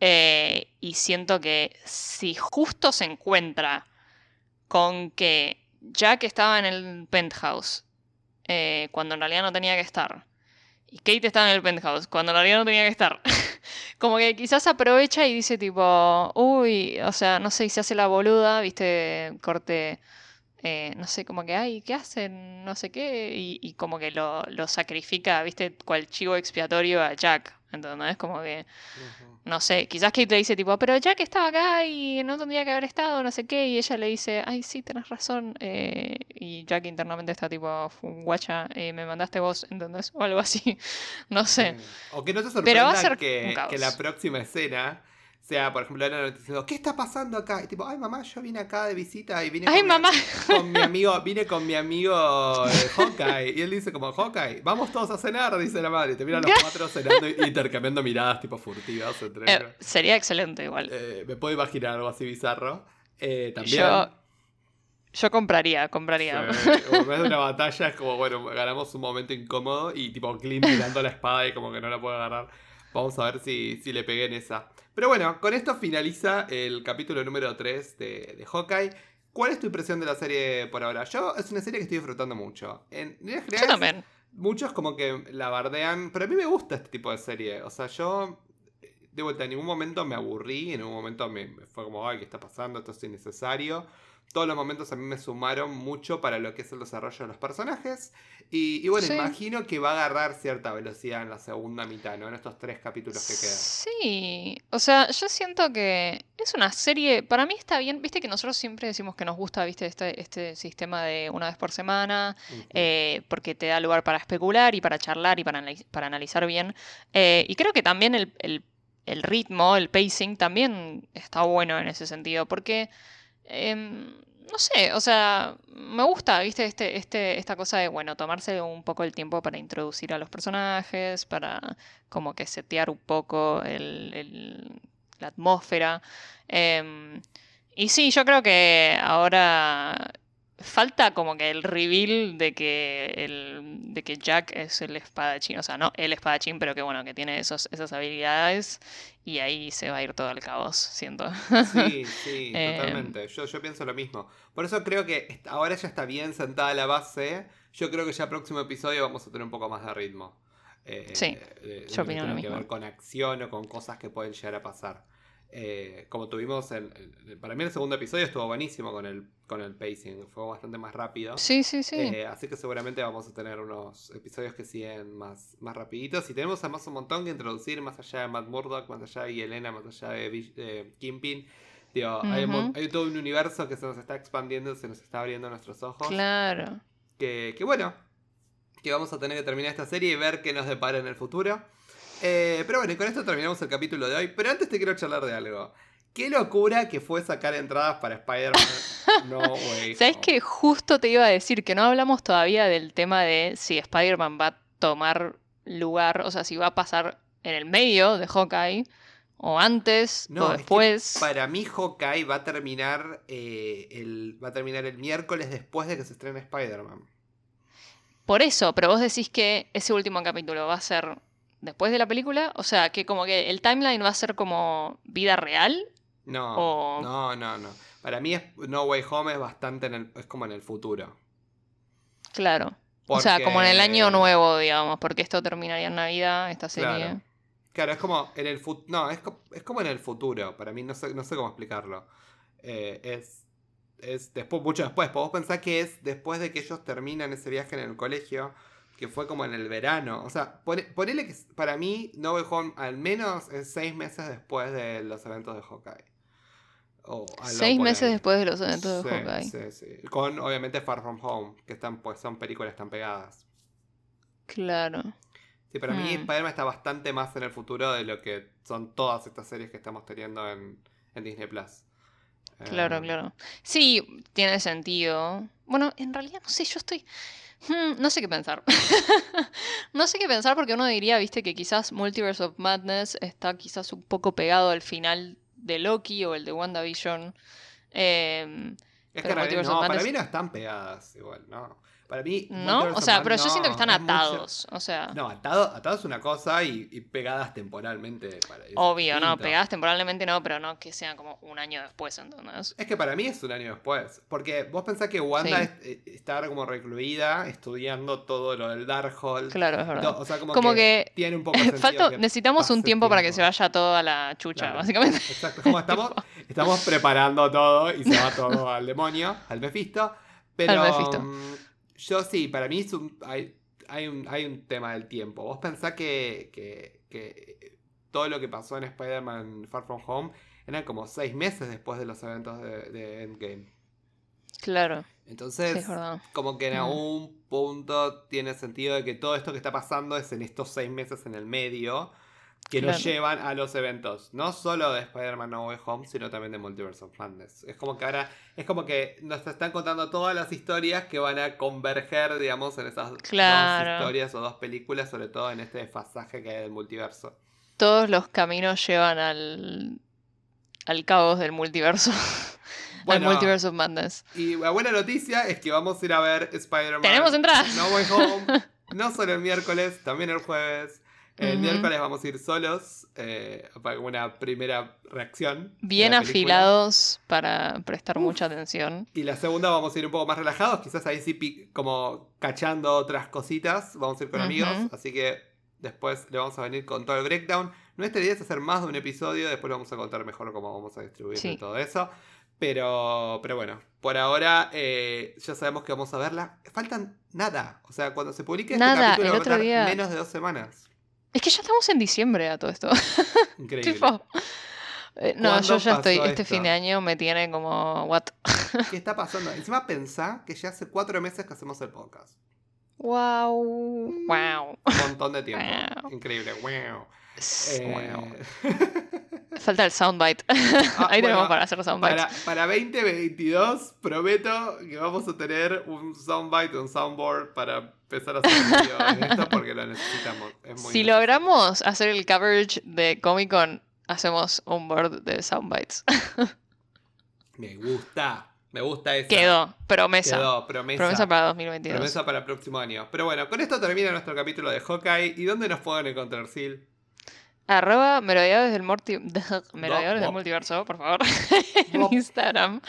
eh, y siento que si justo se encuentra con que Jack estaba en el penthouse eh, cuando en realidad no tenía que estar. Y Kate estaba en el penthouse cuando en realidad no tenía que estar. Como que quizás aprovecha y dice tipo, uy, o sea, no sé, y se hace la boluda, viste, corte, eh, no sé, como que, ay, ¿qué hacen? No sé qué, y, como que lo, lo sacrifica, viste, cual chivo expiatorio a Jack, ¿entendés? Como que, no sé, quizás Kate le dice tipo, pero Jack estaba acá y no tendría que haber estado, no sé qué, y ella le dice, ay, sí, tenés razón, eh, y Jack internamente está tipo, "Fu, guacha, eh, me mandaste vos, ¿entendés? O algo así, no sé. O que no te Pero va sorprenda a ser que, que la próxima escena sea, por ejemplo, Ana diciendo, ¿qué está pasando acá? Y tipo, ay mamá, yo vine acá de visita y vine Ay, con, mi- mamá. con mi amigo, vine con mi amigo eh, Hawkeye. Y él dice como, Hawkeye, vamos todos a cenar, dice la madre. Y te miran los cuatro cenando y intercambiando miradas tipo furtivas entre Eh, ellos. sería excelente igual. Eh, me puedo imaginar algo así bizarro. Eh, también. Yo Yo compraría, compraría. Sí, como en vez de una batalla es como, bueno, ganamos un momento incómodo y tipo Clint tirando la espada y como que no la puede agarrar. Vamos a ver si, si le pegué en esa. Pero bueno, con esto finaliza el capítulo número 3 de, de Hawkeye. ¿Cuál es tu impresión de la serie por ahora? Yo es una serie que estoy disfrutando mucho. En Yo generales, también. muchos como que la bardean, pero a mí me gusta este tipo de serie. O sea, yo de vuelta, en ningún momento me aburrí, en ningún momento me, me fue como, ay, ¿qué está pasando? Esto es innecesario todos los momentos a mí me sumaron mucho para lo que es el desarrollo de los personajes. Y, bueno, imagino que va a agarrar cierta velocidad en la segunda mitad, ¿no? En estos tres capítulos que quedan. Sí, o sea, yo siento que es una serie, para mí está bien, viste que nosotros siempre decimos que nos gusta, viste, este, este sistema de una vez por semana, eh, porque te da lugar para especular y para charlar y para, para analizar bien. Eh, y creo que también el, el ritmo, el pacing también está bueno en ese sentido, porque... Em, no sé, o sea, me gusta, viste, este, este, esta cosa de, bueno, tomarse un poco el tiempo para introducir a los personajes, para como que setear un poco el, la atmósfera. Em, y sí, yo creo que ahora falta como que el reveal de que el de que Jack es el espadachín, o sea, no el espadachín, pero que bueno, que tiene esos, esas habilidades y ahí se va a ir todo al caos, siento. Sí, sí, eh, totalmente. Yo, yo pienso lo mismo. Por eso creo que ahora ya está bien sentada la base. Yo creo que ya próximo episodio vamos a tener un poco más de ritmo. Eh, sí, yo opino lo mismo. que ver con acción o con cosas que pueden llegar a pasar. Eh, como tuvimos en, Para mí el segundo episodio estuvo buenísimo con el, con el pacing, fue bastante más rápido. Sí, sí, sí. Eh, así que seguramente vamos a tener unos episodios que siguen más, más rapiditos. Y tenemos además un montón que introducir más allá de Matt Murdock, más allá de Elena, más allá de, Kimpin. hay, todo un universo que se nos está expandiendo, se nos está abriendo nuestros ojos. Claro. Que, que bueno, que vamos a tener que terminar esta serie y ver qué nos depara en el futuro. Eh, pero bueno, y con esto terminamos el capítulo de hoy. Pero antes te quiero charlar de algo. Qué locura que fue sacar entradas para Spider-Man. no, güey. ¿Sabes que justo te iba a decir que no hablamos todavía del tema de si Spider-Man va a tomar lugar, o sea, si va a pasar en el medio de Hawkeye, o antes, o después. para mí, Hawkeye va a terminar eh, el, va a terminar el miércoles después de que se estrene Spider-Man. Por eso, pero vos decís que ese último capítulo va a ser después de la película? O sea, que como que el timeline va a ser como vida real. No, no, no, no. Para mí No Way Home es bastante en el, es como en el futuro. Claro. O sea, como en el año nuevo, digamos, porque esto terminaría en Navidad, esta serie. Claro, es como en el futuro. No, es, como en el futuro. Para mí, no sé, no sé cómo explicarlo. Eh, es, es después, mucho después. Vos pensás que es después de que ellos terminan ese viaje en el colegio que fue como en el verano. O sea, ponele que para mí No Way Home al menos es seis meses después de los eventos de Hawkeye. seis meses después de los eventos de Hawkeye. Sí, sí. Con obviamente Far From Home, que están, pues son películas tan pegadas. Claro. Sí, para mí hmm. Spider-Man está bastante más en el futuro de lo que son todas estas series que estamos teniendo en, Disney Plus. Claro, eh, claro. Sí, tiene sentido. Bueno, en realidad no sé, yo estoy. Hmm, no sé qué pensar. no sé qué pensar porque uno diría, viste, que quizás Multiverse of Madness está quizás un poco pegado al final de Loki o el de WandaVision. Eh, es que no, para mí no están pegadas igual, ¿no? Para mí. No, o sea, pero yo siento que están atados. O sea. No, atados atado es una cosa y, pegadas temporalmente. Para, Obvio, no, pegadas temporalmente no, pero no que sean como un año después, entonces. Es que para mí es un año después. Porque vos pensás que Wanda eh, está como recluida estudiando todo lo del Darkhold. Claro, es verdad. o sea, como, que, tiene un poco de Necesitamos un tiempo, para que se vaya todo a la chucha, básicamente. Exacto. Como estamos, estamos preparando todo y se va todo al demonio, al Mephisto. Pero. Al Mephisto. Mm, yo sí, para mí hay, hay, un, hay un tema del tiempo. Vos pensás que, que, todo lo que pasó en Spider-Man Far From Home eran como seis meses después de los eventos de, Endgame. Claro. Entonces, como que en mm. algún punto tiene sentido de que todo esto que está pasando es en estos seis meses en el medio que nos llevan a los eventos, no solo de Spider-Man No Way Home, sino también de Multiverse of Madness. Es como que ahora, es como que nos están contando todas las historias que van a converger, digamos, en esas dos historias o dos películas, sobre todo en este desfasaje que hay del multiverso. Todos los caminos llevan al, al caos del multiverso. al Multiverse of Madness. Y la buena noticia es que vamos a ir a ver Spider-Man. Tenemos entrada. No Way Home. no solo el miércoles, también el jueves. El miércoles vamos a ir solos eh, para una primera reacción. Bien afilados para prestar mucha atención. Y la segunda vamos a ir un poco más relajados, quizás ahí sí como cachando otras cositas. Vamos a ir con amigos, así que después le vamos a venir con todo el breakdown. Nuestra idea es hacer más de un episodio, después vamos a contar mejor cómo vamos a distribuir y todo eso. Pero, pero bueno, por ahora eh, ya sabemos que vamos a verla. Faltan nada. O sea, cuando se publique este capítulo el otro día... menos de dos semanas. Es que ya estamos en diciembre a todo esto. Increíble. Eh, no, yo ya estoy, este fin de año me tiene como, what? ¿Qué está pasando? Encima pensá que ya hace cuatro meses que hacemos el podcast. Wow. Wow. Un montón de tiempo. Increíble. Wow. Eh... Falta el soundbite. Ah, Ahí tenemos para hacer soundbite. Para, para 2022 prometo que vamos a tener un soundbite, un soundboard para empezar a hacer esto porque lo necesitamos. si logramos hacer el coverage de Comic Con, hacemos un board de soundbites. Me gusta. Me gusta eso. Quedó, promesa. Quedó, promesa. Promesa para 2022. Promesa para el próximo año. Pero bueno, con esto termina nuestro capítulo de Hawkeye. ¿Y dónde nos pueden encontrar, Sil? Arroba merodeadores del, del multiverso, por favor, en Instagram.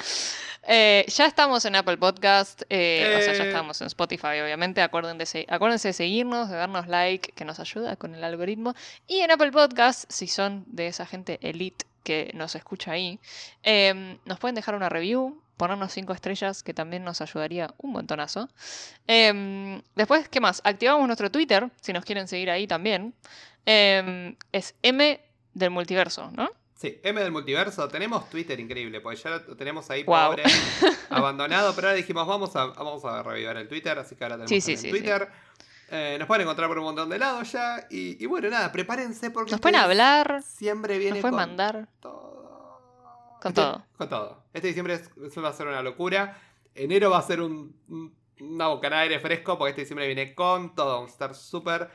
Eh, ya estamos en Apple Podcast, eh, o sea, ya eh. estamos en Spotify, obviamente. Acuérdense de, acuérdense de seguirnos, de darnos like, que nos ayuda con el algoritmo. Y en Apple Podcast, si son de esa gente elite que nos escucha ahí, em, nos pueden dejar una review, ponernos cinco estrellas, que también nos ayudaría un montonazo. Em, después, ¿qué más? Activamos nuestro Twitter, si nos quieren seguir ahí también. Em, es M del multiverso, ¿no? Sí, M del multiverso. Tenemos Twitter increíble, porque ya lo tenemos ahí pobre, abandonado, pero ahora dijimos, vamos a, vamos a revivir el Twitter, así que ahora tenemos el Twitter. Eh, nos pueden encontrar por un montón de lados ya. Y, bueno, nada, prepárense porque. Nos pueden hablar. Siempre viene. Nos pueden mandar. Todo. Con todo. Con todo. Este diciembre va a ser una locura. Enero va a ser un una bocanada de aire fresco porque este diciembre viene con todo. Vamos a estar súper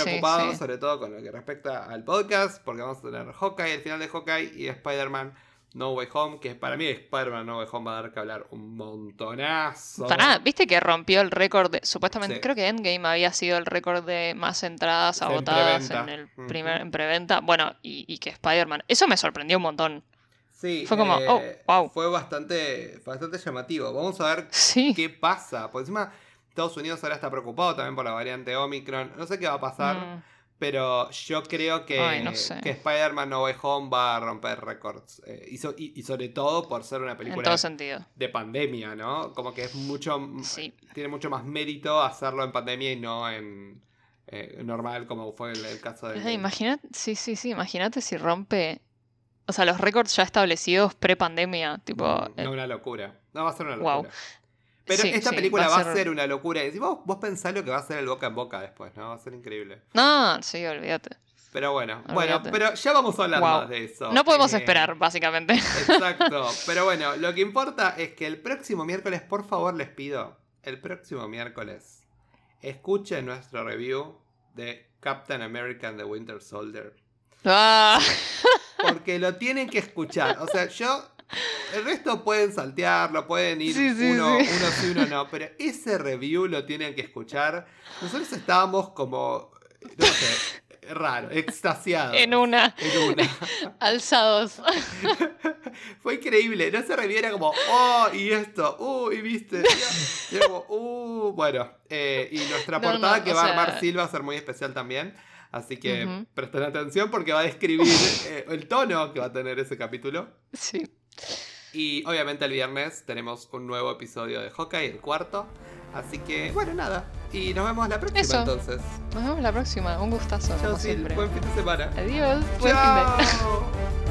ocupados, sobre todo con lo que respecta al podcast, porque vamos a tener Hawkeye, el final de Hawkeye y Spider-Man No Way Home, que para mí Spider-Man No Way Home va a dar que hablar un montonazo. Para, viste que rompió el récord de, supuestamente, creo que Endgame había sido el récord de más entradas agotadas en, el primer, en preventa. Bueno, y, y que Spider-Man, eso me sorprendió un montón. Sí, fue como, oh, eh, wow. Fue bastante, bastante llamativo. Vamos a ver qué pasa. Por encima, Estados Unidos ahora está preocado también por la variante Omicron. No sé qué va a pasar. Mm. Pero yo creo que, que Spider-Man No Way Home va a romper récords. Eh, y, sobre todo por ser una película de pandemia, ¿no? Como que es mucho. Tiene mucho más mérito hacerlo en pandemia y no en. Eh, normal como fue el, caso de... Imagínate, sí, sí, sí, imagínate si rompe o sea, los récords ya establecidos pre-pandemia, tipo... No, eh, una locura. No, va a ser una locura. Pero esta película va a, ser... una locura. Y vos, vos pensás lo que va a ser el boca en boca después, ¿no? Va a ser increíble. No, sí, olvídate. Pero bueno, bueno, pero ya vamos a hablar más de eso. No podemos eh, esperar, básicamente. Exacto. Pero bueno, lo que importa es que el próximo miércoles, por favor, les pido, el próximo miércoles, escuchen nuestro review de Captain American The Winter Soldier. Ah. Porque lo tienen que escuchar. O sea, yo. El resto pueden saltearlo, pueden ir uno, sí. uno sí, uno no. Pero ese review lo tienen que escuchar. Nosotros estábamos como. No sé. Raro, extasiados. En una. En una. Alzados. Fue increíble. No se reviera como, oh, y esto, uh, y viste. Y como, uh, bueno. Eh, y nuestra portada que va a armar Silva va a ser muy especial también. Así que presten atención porque va a describir eh, el tono que va a tener ese capítulo. Sí. Y obviamente el viernes tenemos un nuevo episodio de Hawkeye, el cuarto. Así que, bueno, nada. Y nos vemos la próxima entonces. Nos vemos la próxima. Un gustazo. Chao, Buen fin de semana. Adiós. Buen fin de